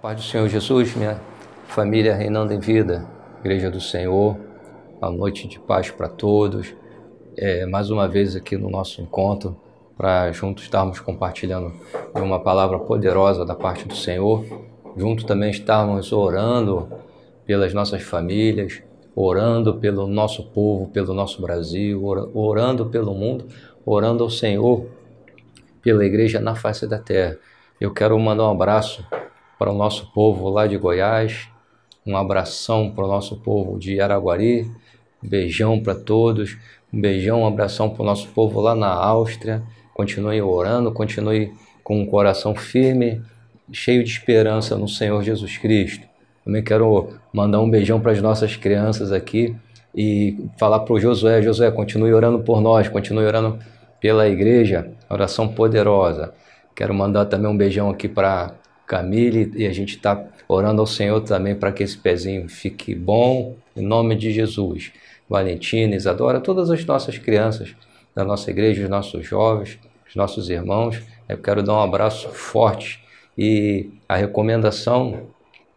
paz do Senhor Jesus, minha família reinando em vida, Igreja do Senhor, a noite de paz para todos. É, mais uma vez aqui no nosso encontro, para juntos estarmos compartilhando uma palavra poderosa da parte do Senhor. Junto também estarmos orando pelas nossas famílias, orando pelo nosso povo, pelo nosso Brasil, orando pelo mundo, orando ao Senhor pela igreja na face da terra. Eu quero mandar um abraço para o nosso povo lá de Goiás, um abração para o nosso povo de Araguari, um beijão para todos, um beijão, um abração para o nosso povo lá na Áustria. Continue orando, continue com um coração firme, cheio de esperança no Senhor Jesus Cristo. Também quero mandar um beijão para as nossas crianças aqui e falar para o Josué: Josué, continue orando por nós, continue orando pela igreja, oração poderosa. Quero mandar também um beijão aqui para Camille, e a gente está orando ao Senhor também para que esse pezinho fique bom, em nome de Jesus. Valentina, Isadora, todas as nossas crianças da nossa igreja, os nossos jovens, os nossos irmãos, eu quero dar um abraço forte e a recomendação,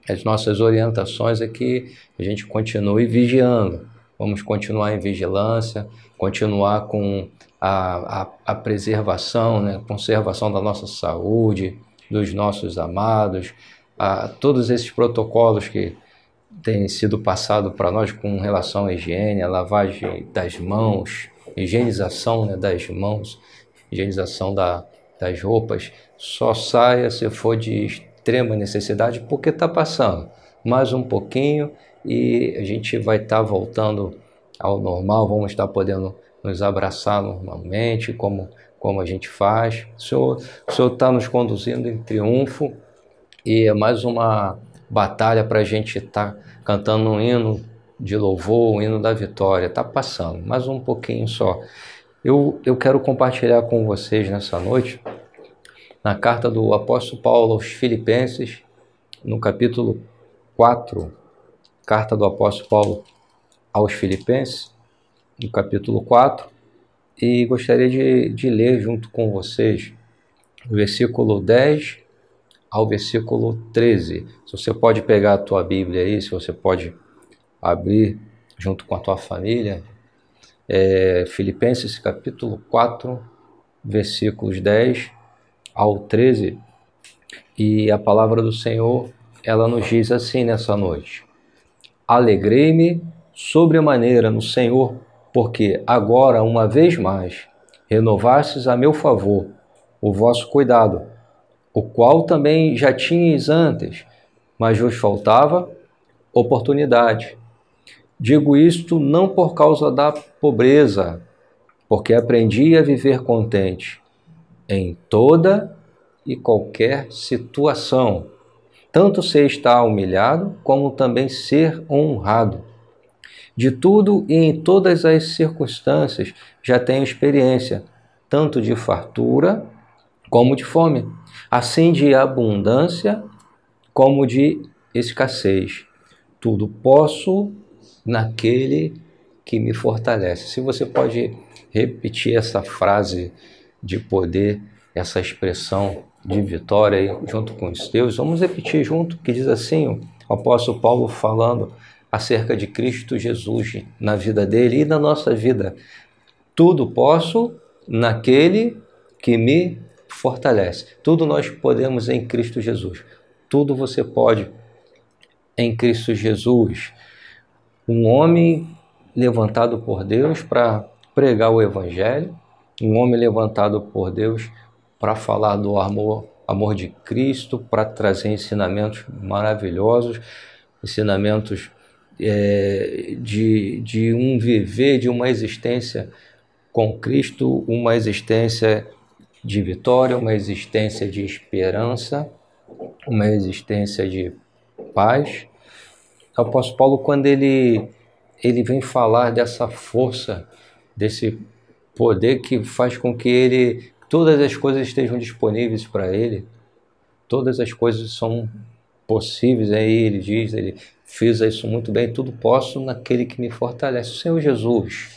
as nossas orientações é que a gente continue vigiando, vamos continuar em vigilância, continuar com a, a, a preservação, né, conservação da nossa saúde, dos nossos amados, a todos esses protocolos que têm sido passados para nós com relação à higiene, a lavagem das mãos, higienização né, das mãos, higienização da, das roupas, só saia se for de extrema necessidade, porque está passando. Mais um pouquinho e a gente vai estar tá voltando ao normal, vamos estar podendo nos abraçar normalmente, como como a gente faz. O Senhor está nos conduzindo em triunfo e é mais uma batalha para a gente estar tá cantando um hino de louvor, um hino da vitória. Está passando, mais um pouquinho só. Eu, eu quero compartilhar com vocês nessa noite, na carta do apóstolo Paulo aos Filipenses, no capítulo 4, carta do apóstolo Paulo aos Filipenses, no capítulo 4, e gostaria de, de ler junto com vocês o versículo 10 ao versículo 13. Se você pode pegar a tua Bíblia aí, se você pode abrir junto com a tua família, é, Filipenses capítulo 4, versículos 10 ao 13, e a palavra do Senhor, ela nos diz assim nessa noite: Alegrei-me sobremaneira no Senhor porque agora, uma vez mais, renovastes a meu favor o vosso cuidado, o qual também já tinhas antes, mas vos faltava oportunidade. Digo isto não por causa da pobreza, porque aprendi a viver contente em toda e qualquer situação, tanto ser estar humilhado como também ser honrado. De tudo e em todas as circunstâncias já tenho experiência, tanto de fartura como de fome, assim de abundância como de escassez. Tudo posso naquele que me fortalece. Se você pode repetir essa frase de poder, essa expressão de vitória aí, junto com os teus, vamos repetir junto, que diz assim, o apóstolo Paulo falando acerca de Cristo Jesus na vida dele e na nossa vida. Tudo posso naquele que me fortalece. Tudo nós podemos em Cristo Jesus. Tudo você pode em Cristo Jesus. Um homem levantado por Deus para pregar o Evangelho, um homem levantado por Deus para falar do amor, amor de Cristo, para trazer ensinamentos maravilhosos, ensinamentos é, de, de um viver, de uma existência com Cristo, uma existência de vitória, uma existência de esperança, uma existência de paz. O apóstolo Paulo, quando ele, ele vem falar dessa força, desse poder que faz com que ele todas as coisas estejam disponíveis para ele, todas as coisas são possíveis, aí ele diz, ele fiz isso muito bem, tudo posso naquele que me fortalece, o Senhor Jesus.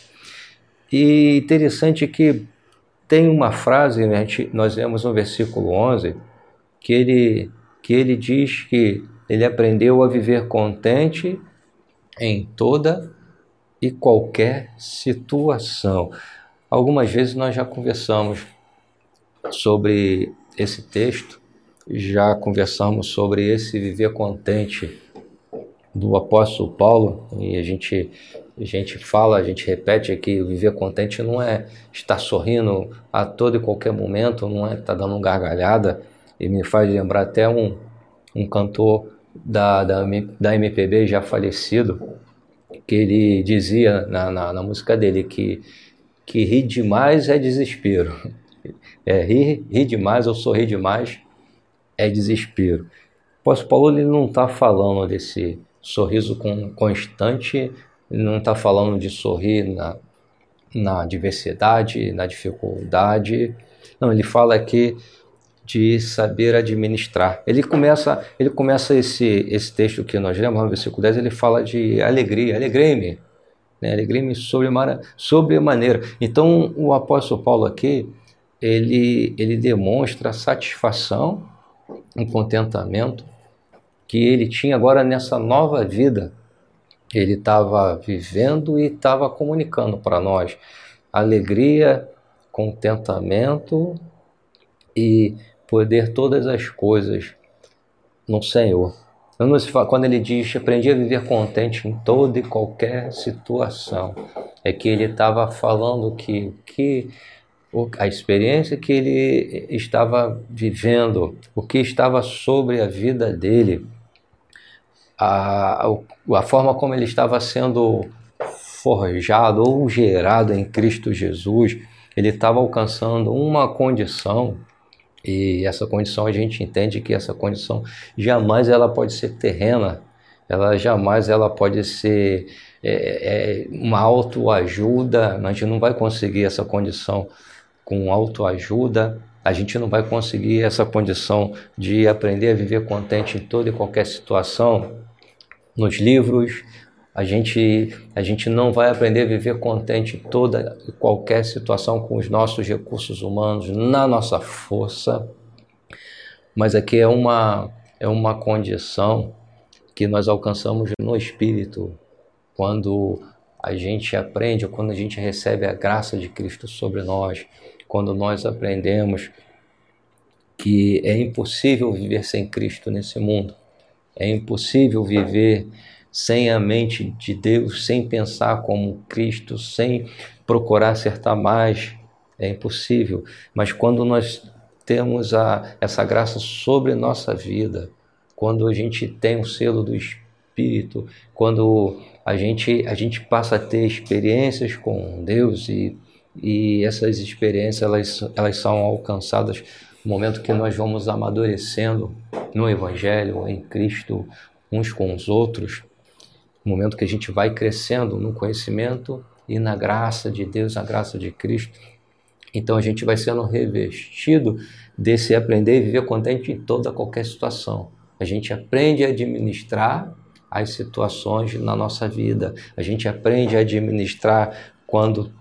E interessante que tem uma frase, né, nós lemos no versículo 11, que ele, que ele diz que ele aprendeu a viver contente em toda e qualquer situação. Algumas vezes nós já conversamos sobre esse texto, já conversamos sobre esse viver contente do apóstolo Paulo e a gente a gente fala, a gente repete aqui, viver contente não é estar sorrindo a todo e qualquer momento, não é estar dando gargalhada e me faz lembrar até um, um cantor da, da, da MPB já falecido, que ele dizia na, na, na música dele que, que rir demais é desespero. É, rir, rir demais ou sorrir demais é desespero. O apóstolo Paulo ele não está falando desse sorriso constante, não está falando de sorrir na, na diversidade, na dificuldade. Não, ele fala aqui de saber administrar. Ele começa, ele começa esse, esse texto que nós lemos, no versículo 10, ele fala de alegria, alegrei-me, né? alegrei-me sobre, sobre. Então, o apóstolo Paulo aqui, ele, ele demonstra satisfação, um contentamento que ele tinha agora nessa nova vida. Ele estava vivendo e estava comunicando para nós alegria, contentamento e poder todas as coisas no Senhor. Quando ele diz aprendi a viver contente em toda e qualquer situação, é que ele estava falando que, que a experiência que ele estava vivendo, o que estava sobre a vida dele, a, a forma como ele estava sendo forjado ou gerado em Cristo Jesus, ele estava alcançando uma condição e essa condição a gente entende que essa condição jamais ela pode ser terrena, ela jamais ela pode ser é, é, uma autoajuda, a gente não vai conseguir essa condição com autoajuda, a gente não vai conseguir essa condição de aprender a viver contente em toda e qualquer situação nos livros, a gente, a gente não vai aprender a viver contente em toda e qualquer situação com os nossos recursos humanos, na nossa força. Mas aqui é uma, é uma condição que nós alcançamos no Espírito, quando a gente aprende, quando a gente recebe a graça de Cristo sobre nós, quando nós aprendemos que é impossível viver sem Cristo nesse mundo, é impossível viver sem a mente de Deus, sem pensar como Cristo, sem procurar acertar mais, é impossível. Mas quando nós temos a, essa graça sobre nossa vida, quando a gente tem o selo do Espírito, quando a gente, a gente passa a ter experiências com Deus e, e essas experiências elas, elas são alcançadas no momento que nós vamos amadurecendo no Evangelho, em Cristo, uns com os outros, no momento que a gente vai crescendo no conhecimento e na graça de Deus, na graça de Cristo. Então a gente vai sendo revestido desse aprender e viver contente em toda qualquer situação. A gente aprende a administrar as situações na nossa vida. A gente aprende a administrar quando,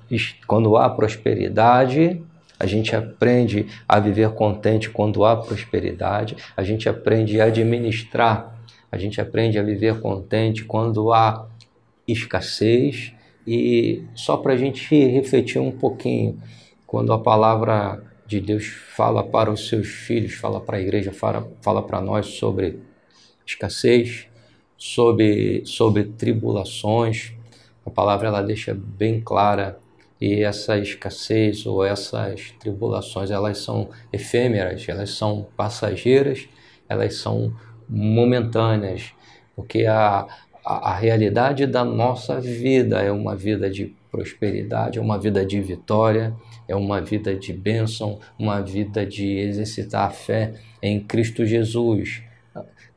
quando há prosperidade. A gente aprende a viver contente quando há prosperidade. A gente aprende a administrar a gente aprende a viver contente quando há escassez. E só para a gente refletir um pouquinho, quando a palavra de Deus fala para os seus filhos, fala para a igreja, fala, fala para nós sobre escassez, sobre, sobre tribulações, a palavra ela deixa bem clara e essa escassez ou essas tribulações elas são efêmeras, elas são passageiras, elas são momentâneas, porque a, a, a realidade da nossa vida é uma vida de prosperidade, é uma vida de vitória, é uma vida de bênção, uma vida de exercitar a fé em Cristo Jesus.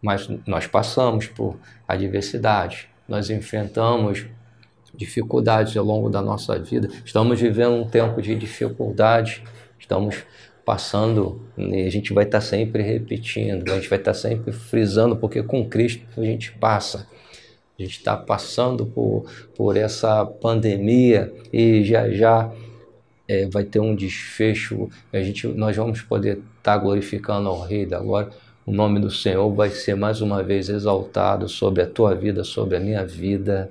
Mas nós passamos por adversidade, nós enfrentamos dificuldades ao longo da nossa vida, estamos vivendo um tempo de dificuldade, estamos passando a gente vai estar sempre repetindo, a gente vai estar sempre frisando, porque com Cristo a gente passa. A gente está passando por, por essa pandemia e já já é, vai ter um desfecho. A gente, nós vamos poder estar glorificando ao Rei da Glória o nome do Senhor vai ser mais uma vez exaltado sobre a tua vida, sobre a minha vida.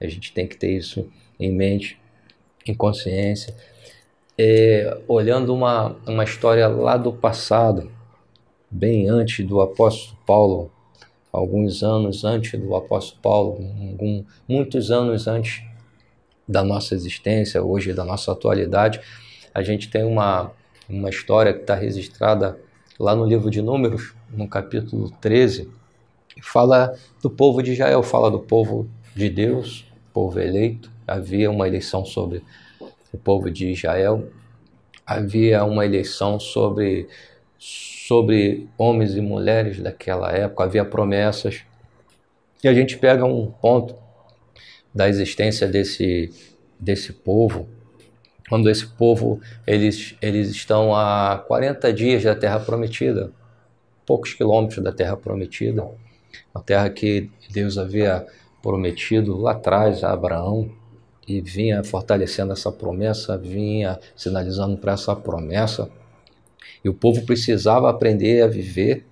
A gente tem que ter isso em mente, em consciência. É, olhando uma, uma história lá do passado, bem antes do apóstolo Paulo, alguns anos antes do apóstolo Paulo, algum, muitos anos antes da nossa existência, hoje da nossa atualidade, a gente tem uma, uma história que está registrada lá no livro de Números, no capítulo 13, fala do povo de Israel, fala do povo de Deus, povo eleito. Havia uma eleição sobre o povo de Israel, havia uma eleição sobre, sobre homens e mulheres daquela época, havia promessas. E a gente pega um ponto da existência desse, desse povo, quando esse povo eles, eles estão a 40 dias da Terra Prometida, poucos quilômetros da Terra Prometida, a terra que Deus havia prometido lá atrás a Abraão e vinha fortalecendo essa promessa, vinha sinalizando para essa promessa. E o povo precisava aprender a viver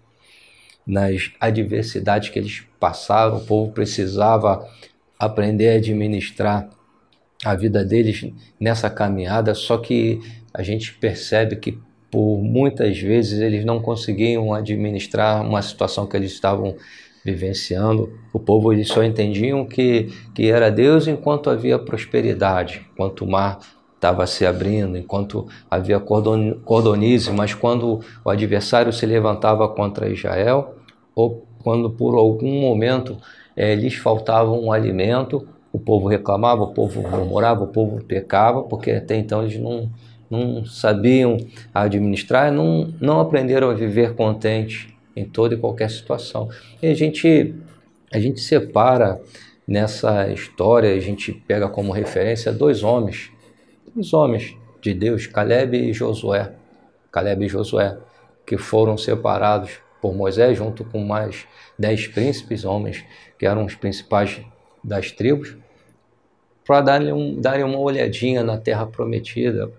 nas adversidades que eles passaram, o povo precisava aprender a administrar a vida deles nessa caminhada, só que a gente percebe que por muitas vezes eles não conseguiam administrar uma situação que eles estavam vivenciando. O povo eles só entendiam que, que era Deus enquanto havia prosperidade, enquanto o mar estava se abrindo, enquanto havia cordonize, mas quando o adversário se levantava contra Israel, ou quando por algum momento é, lhes faltava um alimento, o povo reclamava, o povo murmurava, o povo pecava, porque até então eles não, não sabiam administrar, não, não aprenderam a viver contente em toda e qualquer situação. E a gente, a gente separa nessa história, a gente pega como referência dois homens, dois homens de Deus, Caleb e Josué. Caleb e Josué, que foram separados por Moisés junto com mais dez príncipes, homens que eram os principais das tribos, para darem, um, darem uma olhadinha na terra prometida,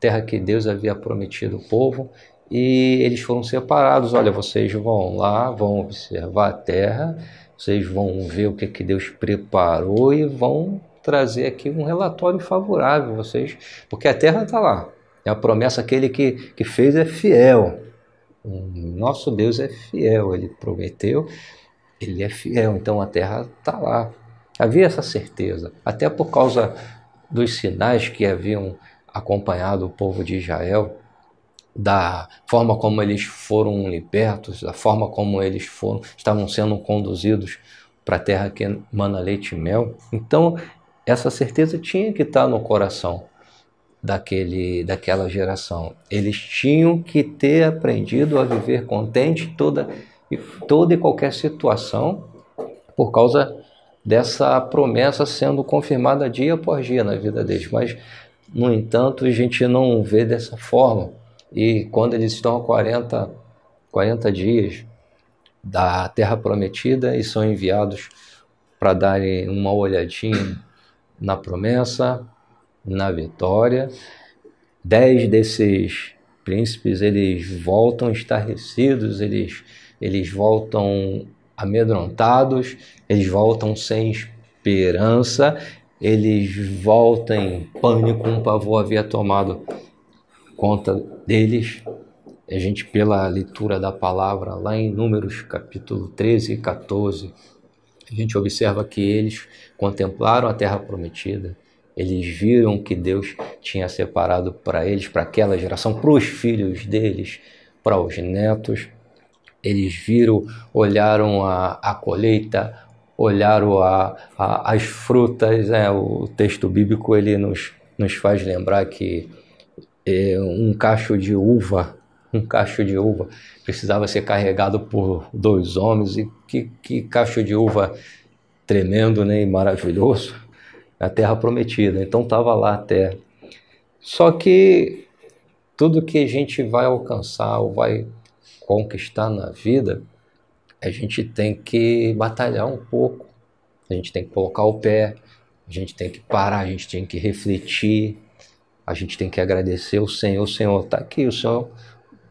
terra que Deus havia prometido ao povo, e eles foram separados. Olha, vocês vão lá, vão observar a terra, vocês vão ver o que, que Deus preparou e vão trazer aqui um relatório favorável, vocês, porque a terra está lá. É a promessa aquele que, que fez é fiel. Nosso Deus é fiel, ele prometeu, ele é fiel, então a terra está lá. Havia essa certeza, até por causa dos sinais que haviam acompanhado o povo de Israel, da forma como eles foram libertos, da forma como eles foram, estavam sendo conduzidos para a terra que mana leite e mel. Então, essa certeza tinha que estar no coração daquele, daquela geração. Eles tinham que ter aprendido a viver contente toda, toda e qualquer situação por causa dessa promessa sendo confirmada dia após dia na vida deles. Mas, no entanto, a gente não vê dessa forma. E quando eles estão a 40, 40 dias da Terra Prometida e são enviados para darem uma olhadinha na promessa, na vitória, dez desses príncipes eles voltam estarrecidos, eles, eles voltam amedrontados, eles voltam sem esperança, eles voltam em pânico, um pavor havia tomado conta deles. A gente, pela leitura da palavra lá em Números capítulo 13 e 14, a gente observa que eles contemplaram a terra prometida, eles viram que Deus tinha separado para eles, para aquela geração, para os filhos deles, para os netos. Eles viram, olharam a, a colheita, olharam a, a, as frutas. Né? O texto bíblico ele nos, nos faz lembrar que é, um cacho de uva, um cacho de uva precisava ser carregado por dois homens e que, que cacho de uva tremendo né, e maravilhoso, a terra prometida. Então estava lá a terra. Só que tudo que a gente vai alcançar ou vai conquistar na vida, a gente tem que batalhar um pouco, a gente tem que colocar o pé, a gente tem que parar, a gente tem que refletir, a gente tem que agradecer o Senhor. O Senhor está aqui, o Senhor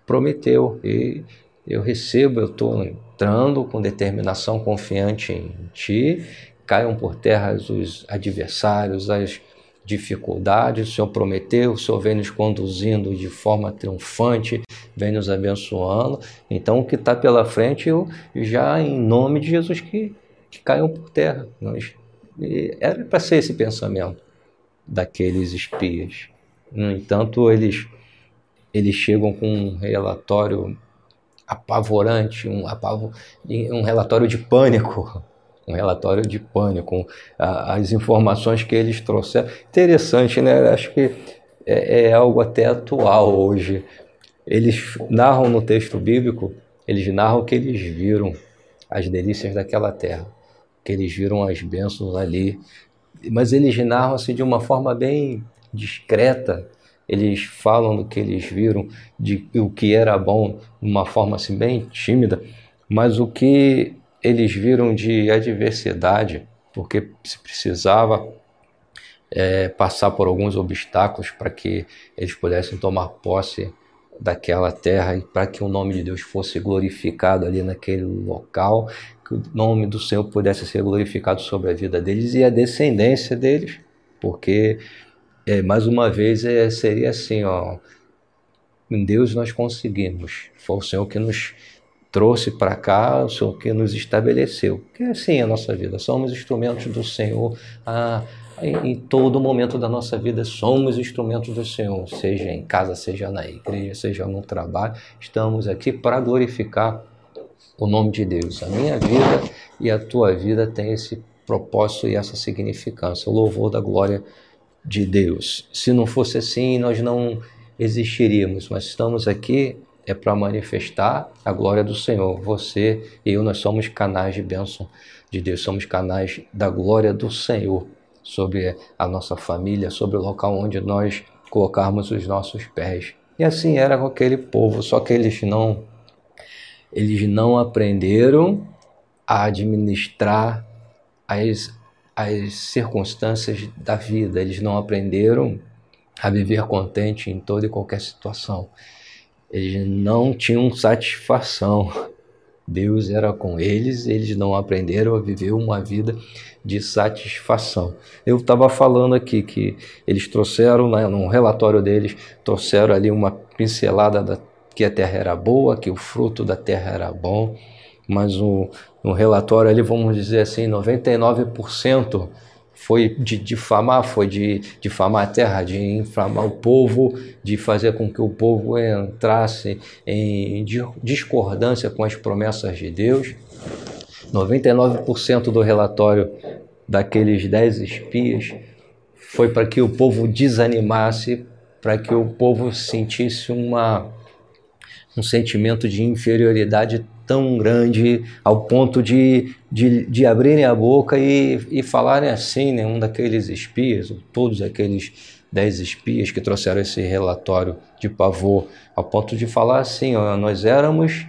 prometeu. E eu recebo, eu estou entrando com determinação confiante em Ti, caiam por terra os adversários, as dificuldades, o Senhor prometeu, o Senhor vem nos conduzindo de forma triunfante, vem nos abençoando. Então, o que está pela frente, eu já, em nome de Jesus, que, que caiam por terra. Nós, era para ser esse pensamento daqueles espias. No entanto, eles, eles chegam com um relatório apavorante, um, apavo, um relatório de pânico um relatório de pânico, as informações que eles trouxeram. Interessante, né? Acho que é, é algo até atual hoje. Eles narram no texto bíblico, eles narram que eles viram as delícias daquela terra, que eles viram as bênçãos ali, mas eles narram assim de uma forma bem discreta. Eles falam do que eles viram, de o que era bom, de uma forma assim bem tímida, mas o que eles viram de adversidade, porque se precisava é, passar por alguns obstáculos para que eles pudessem tomar posse daquela terra e para que o nome de Deus fosse glorificado ali naquele local, que o nome do Senhor pudesse ser glorificado sobre a vida deles e a descendência deles, porque é, mais uma vez é, seria assim, ó, em Deus nós conseguimos, foi o Senhor que nos trouxe para cá, o Senhor que nos estabeleceu. Que é assim a nossa vida, somos instrumentos do Senhor. Ah, em todo momento da nossa vida somos instrumentos do Senhor, seja em casa, seja na igreja, seja no trabalho. Estamos aqui para glorificar o nome de Deus. A minha vida e a tua vida tem esse propósito e essa significância, o louvor da glória Deus. Se não fosse assim, nós não existiríamos, mas estamos aqui é para manifestar a glória do Senhor. Você e eu, nós somos canais de bênção de Deus, somos canais da glória do Senhor sobre a nossa família, sobre o local onde nós colocarmos os nossos pés. E assim era com aquele povo, só que eles não eles não aprenderam a administrar as, as circunstâncias da vida, eles não aprenderam a viver contente em toda e qualquer situação. Eles não tinham satisfação. Deus era com eles, eles não aprenderam a viver uma vida de satisfação. Eu estava falando aqui que eles trouxeram, né, no relatório deles, trouxeram ali uma pincelada da, que a terra era boa, que o fruto da terra era bom, mas no, no relatório ali, vamos dizer assim, 99% foi de difamar, foi de difamar a terra, de inflamar o povo, de fazer com que o povo entrasse em discordância com as promessas de Deus. 99% do relatório daqueles dez espias foi para que o povo desanimasse, para que o povo sentisse uma, um sentimento de inferioridade tão grande ao ponto de, de, de abrirem a boca e, e falarem assim, né? um daqueles espias, todos aqueles dez espias que trouxeram esse relatório de pavor, ao ponto de falar assim: ó, nós éramos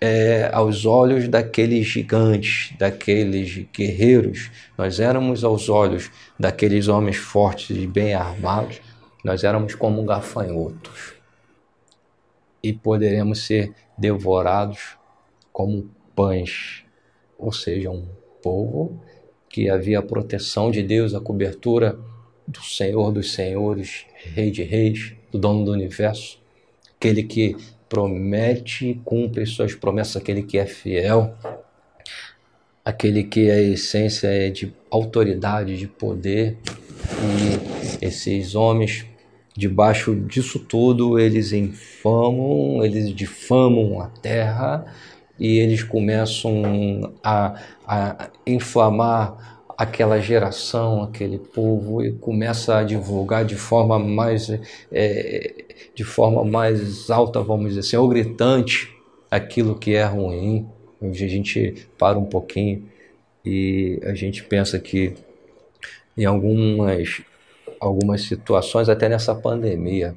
é, aos olhos daqueles gigantes, daqueles guerreiros, nós éramos aos olhos daqueles homens fortes e bem armados, nós éramos como gafanhotos. E poderemos ser devorados como pães, ou seja, um povo que havia a proteção de Deus, a cobertura do Senhor dos Senhores, Rei de Reis, do Dono do Universo, aquele que promete e cumpre suas promessas, aquele que é fiel, aquele que a essência é de autoridade, de poder, e esses homens debaixo disso tudo eles infamam, eles difamam a terra, e eles começam a, a inflamar aquela geração, aquele povo e começa a divulgar de forma mais é, de forma mais alta, vamos dizer assim, ou gritante aquilo que é ruim. A gente para um pouquinho e a gente pensa que em algumas algumas situações, até nessa pandemia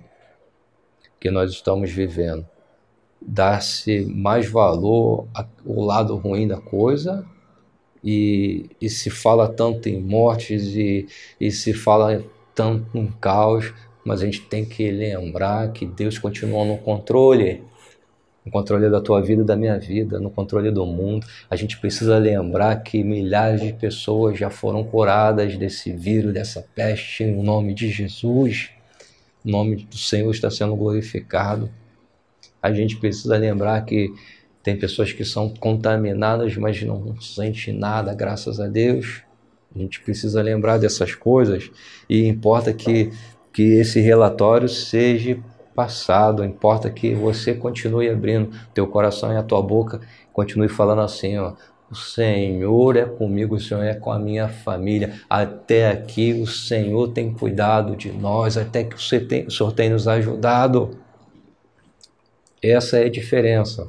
que nós estamos vivendo, dá-se mais valor ao lado ruim da coisa e, e se fala tanto em mortes e, e se fala tanto em caos, mas a gente tem que lembrar que Deus continua no controle. no controle da tua vida e da minha vida, no controle do mundo. A gente precisa lembrar que milhares de pessoas já foram curadas desse vírus, dessa peste, em nome de Jesus. O nome do Senhor está sendo glorificado. A gente precisa lembrar que tem pessoas que são contaminadas, mas não sentem nada, graças a Deus. A gente precisa lembrar dessas coisas e importa que, que esse relatório seja passado, importa que você continue abrindo teu coração e a tua boca, continue falando assim, ó, o Senhor é comigo, o Senhor é com a minha família. Até aqui o Senhor tem cuidado de nós, até que o Senhor tem, o Senhor tem nos ajudado. Essa é a diferença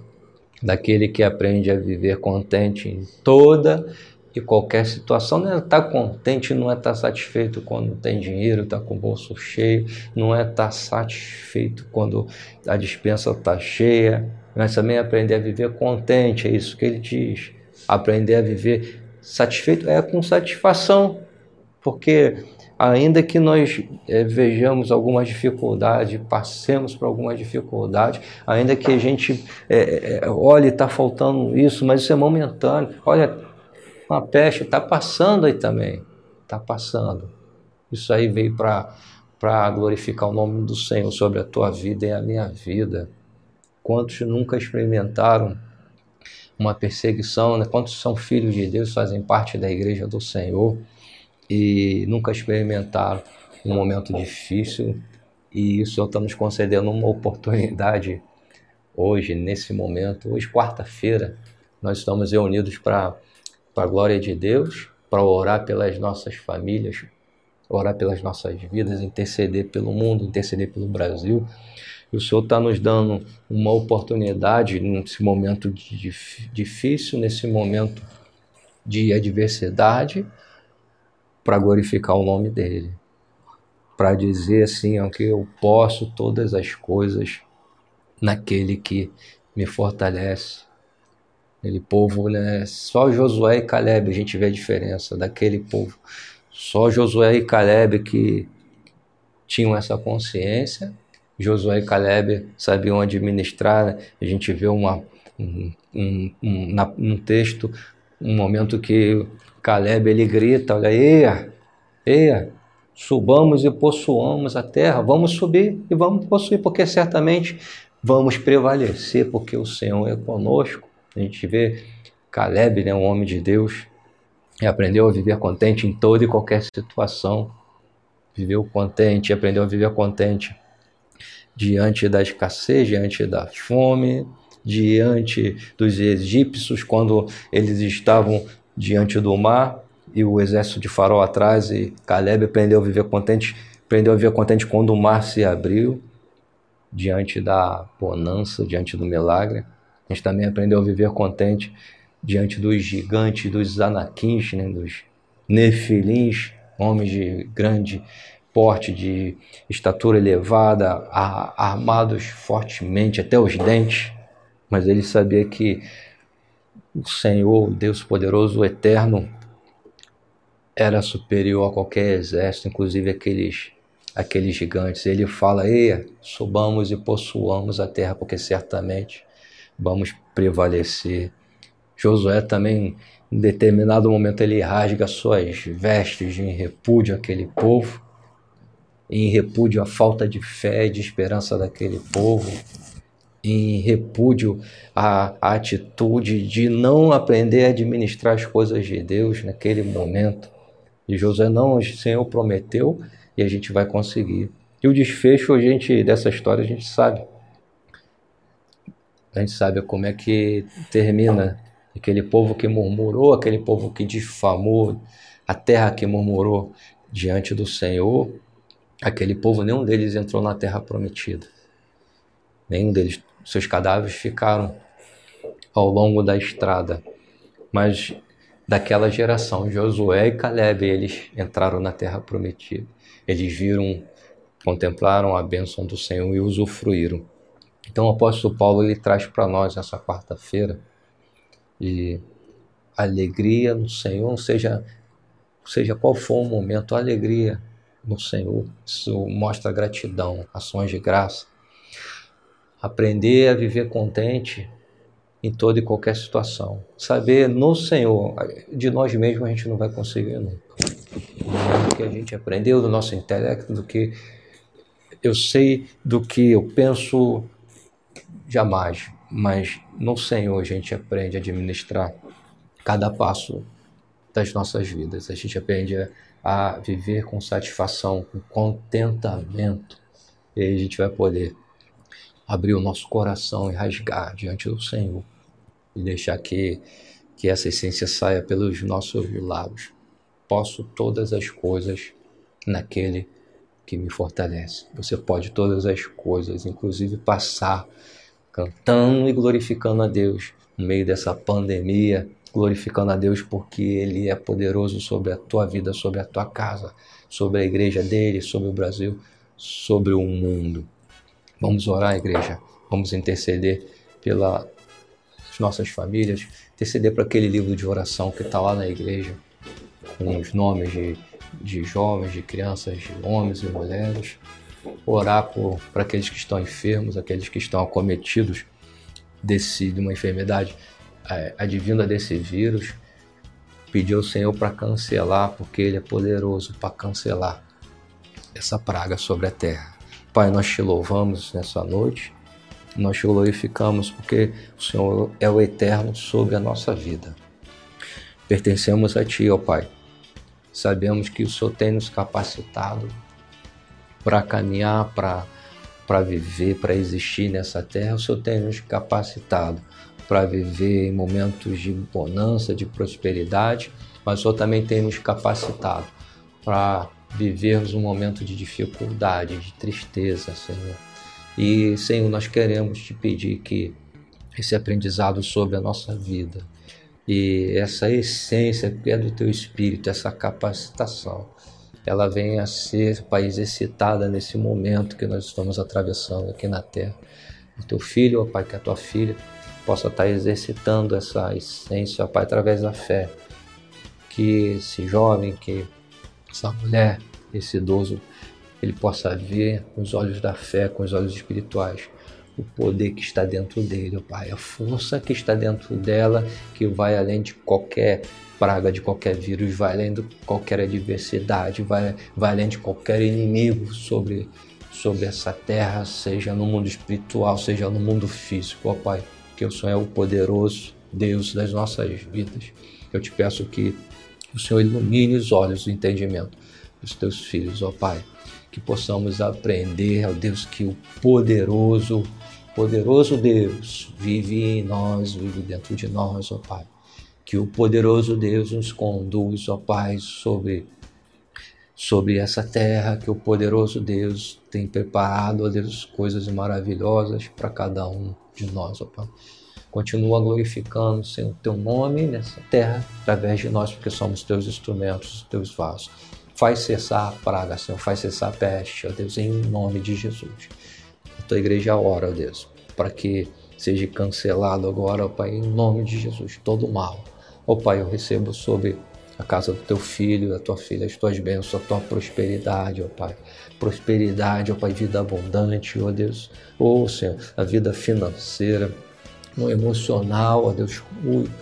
daquele que aprende a viver contente em toda e qualquer situação. Não é estar tá contente, não é estar tá satisfeito quando tem dinheiro, está com o bolso cheio, não é estar tá satisfeito quando a dispensa está cheia, mas também aprender a viver contente, é isso que ele diz. Aprender a viver satisfeito é com satisfação, porque ainda que nós é, vejamos algumas dificuldades, passemos por algumas dificuldades, ainda que a gente é, é, olhe, está faltando isso, mas isso é momentâneo. Olha, uma peste está passando aí também, está passando. Isso aí veio para glorificar o nome do Senhor sobre a tua vida e a minha vida. Quantos nunca experimentaram uma perseguição, né? quantos são filhos de Deus, fazem parte da igreja do Senhor e nunca experimentaram um momento difícil e o Senhor está nos concedendo uma oportunidade hoje, nesse momento, hoje quarta-feira, nós estamos reunidos para a glória de Deus, para orar pelas nossas famílias, orar pelas nossas vidas, interceder pelo mundo, interceder pelo Brasil. E o Senhor está nos dando uma oportunidade nesse momento de, difícil, nesse momento de adversidade, para glorificar o nome dEle. Para dizer assim, ó, que eu posso todas as coisas naquele que me fortalece. Aquele povo, né? Só Josué e Caleb a gente vê a diferença daquele povo. Só Josué e Caleb que tinham essa consciência. Josué e Caleb sabiam administrar. Né? A gente vê uma, um, um, um, um texto, um momento que Caleb ele grita, olha, eia, eia, subamos e possuamos a terra, vamos subir e vamos possuir, porque certamente vamos prevalecer, porque o Senhor é conosco. A gente vê Caleb, né, um homem de Deus, e aprendeu a viver contente em toda e qualquer situação. Viveu contente, aprendeu a viver contente diante da escassez, diante da fome, diante dos egípcios, quando eles estavam diante do mar e o exército de Faraó atrás, e Caleb aprendeu a viver contente, aprendeu a viver contente quando o mar se abriu, diante da bonança, diante do milagre. A gente também aprendeu a viver contente diante dos gigantes, dos anaquins, né, dos nefilins, homens de grande porte, de estatura elevada, armados fortemente até os dentes. Mas ele sabia que o Senhor, Deus poderoso, o eterno, era superior a qualquer exército, inclusive aqueles aqueles gigantes. Ele fala: "Eia, subamos e possuamos a terra, porque certamente vamos prevalecer. Josué também, em determinado momento, ele rasga suas vestes em repúdio àquele povo, em repúdio à falta de fé e de esperança daquele povo, em repúdio à, atitude de não aprender a administrar as coisas de Deus naquele momento. E Josué, não, o Senhor prometeu e a gente vai conseguir. E o desfecho a gente, dessa história a gente sabe a gente sabe como é que termina aquele povo que murmurou, aquele povo que difamou, a terra que murmurou diante do Senhor, aquele povo, nenhum deles entrou na terra prometida. Nenhum deles, seus cadáveres ficaram ao longo da estrada. Mas daquela geração, Josué e Caleb, eles entraram na terra prometida. Eles viram, contemplaram a bênção do Senhor e usufruíram. Então o apóstolo Paulo ele traz para nós essa quarta-feira de alegria no Senhor, seja seja qual for o momento, alegria no Senhor. Isso mostra gratidão, ações de graça. Aprender a viver contente em toda e qualquer situação. Saber no Senhor, de nós mesmos a gente não vai conseguir nunca. Do que a gente aprendeu do nosso intelecto, do que eu sei, do que eu penso, jamais. Mas no Senhor a gente aprende a administrar cada passo das nossas vidas. A gente aprende a, viver com satisfação, com contentamento. E aí a gente vai poder abrir o nosso coração e rasgar diante do Senhor e deixar que, que essa essência saia pelos nossos lábios. Posso todas as coisas naquele que me fortalece. Você pode todas as coisas, inclusive passar cantando e glorificando a Deus no meio dessa pandemia, glorificando a Deus porque Ele é poderoso sobre a tua vida, sobre a tua casa, sobre a igreja dele, sobre o Brasil, sobre o mundo. Vamos orar, igreja. Vamos interceder pelas nossas famílias, interceder para aquele livro de oração que está lá na igreja, com os nomes de, de jovens, de crianças, de homens e mulheres. Orar para aqueles que estão enfermos, aqueles que estão acometidos desse, de uma enfermidade é, advinda desse vírus. Pedir ao Senhor para cancelar, porque Ele é poderoso para cancelar essa praga sobre a terra. Pai, nós te louvamos nessa noite, nós te glorificamos porque o Senhor é o eterno sobre a nossa vida. Pertencemos a Ti, ó Pai. Sabemos que o Senhor tem nos capacitado para caminhar, para viver, para existir nessa terra. O Senhor tem nos capacitado para viver em momentos de bonança, de prosperidade, mas o Senhor também tem nos capacitado para vivermos um momento de dificuldade, de tristeza, Senhor. E, Senhor, nós queremos te pedir que esse aprendizado sobre a nossa vida e essa essência que é do teu espírito, essa capacitação, ela venha a ser, Pai, exercitada nesse momento que nós estamos atravessando aqui na terra. O teu filho, ó Pai, que a tua filha possa estar exercitando essa essência, ó Pai, através da fé. Que esse jovem, que essa mulher, esse idoso, ele possa ver com os olhos da fé, com os olhos espirituais, o poder que está dentro dele, ó Pai, a força que está dentro dela, que vai além de qualquer praga, de qualquer vírus, vai além de qualquer adversidade, vai, vai além de qualquer inimigo sobre, sobre essa terra, seja no mundo espiritual, seja no mundo físico, ó Pai, que o Senhor é o poderoso Deus das nossas vidas. Eu te peço que o Senhor ilumine os olhos do entendimento dos teus filhos, ó Pai. Que possamos aprender, ó Deus, que o poderoso, poderoso Deus vive em nós, vive dentro de nós, ó Pai. Que o poderoso Deus nos conduz, ó Pai, sobre, sobre essa terra, que o poderoso Deus tem preparado, ó Deus, coisas maravilhosas para cada um de nós, ó Pai. Continua glorificando, Senhor, teu nome nessa terra, através de nós, porque somos teus instrumentos, teus vasos. Faz cessar a praga, Senhor, faz cessar a peste, ó Deus, em nome de Jesus. A tua igreja ora, ó Deus, para que seja cancelado agora, ó Pai, em nome de Jesus, todo o mal. Ó Pai, eu recebo sobre a casa do teu filho, da tua filha, as tuas bênçãos, a tua prosperidade, ó Pai. Prosperidade, ó Pai, vida abundante, ó Deus. Ó Senhor, a vida financeira, no emocional, ó Deus,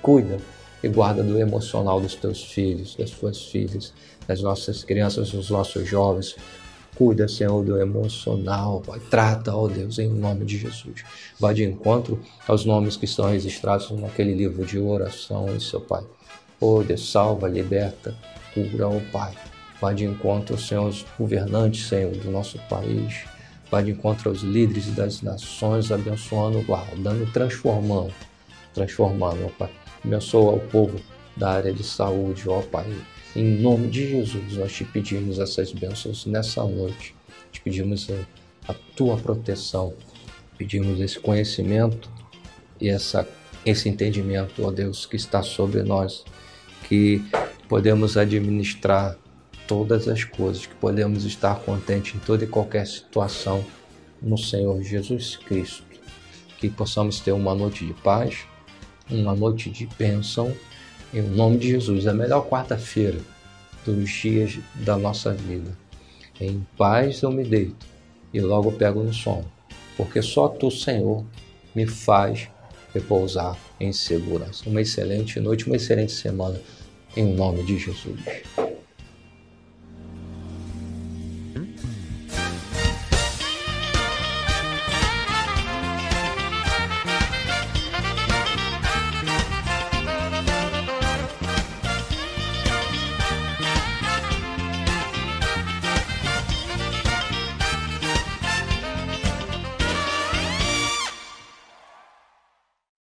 cuida e guarda do emocional dos teus filhos, das tuas filhas, das nossas crianças, dos nossos jovens. Cuida, Senhor, do emocional, Pai. Trata, ó Deus, em nome de Jesus. Vá de encontro aos nomes que estão registrados naquele livro de oração, seu Pai. Ó Deus, salva, liberta, cura, ó Pai. Vá de encontro, Senhor, aos governantes, Senhor, do nosso país vai de encontro aos líderes das nações, abençoando, guardando, transformando, transformando, ó Pai. Abençoa o povo da área de saúde, ó Pai. Em nome de Jesus, nós te pedimos essas bênçãos nessa noite. Te pedimos a, a tua proteção, pedimos esse conhecimento e essa, esse entendimento, ó Deus, que está sobre nós, que podemos administrar todas as coisas, que podemos estar contentes em toda e qualquer situação no Senhor Jesus Cristo. Que possamos ter uma noite de paz, uma noite de bênção, em nome de Jesus. A melhor quarta-feira dos dias da nossa vida. Em paz eu me deito e logo pego no sono, porque só tu, Senhor, me faz repousar em segurança. Uma excelente noite, uma excelente semana, em nome de Jesus.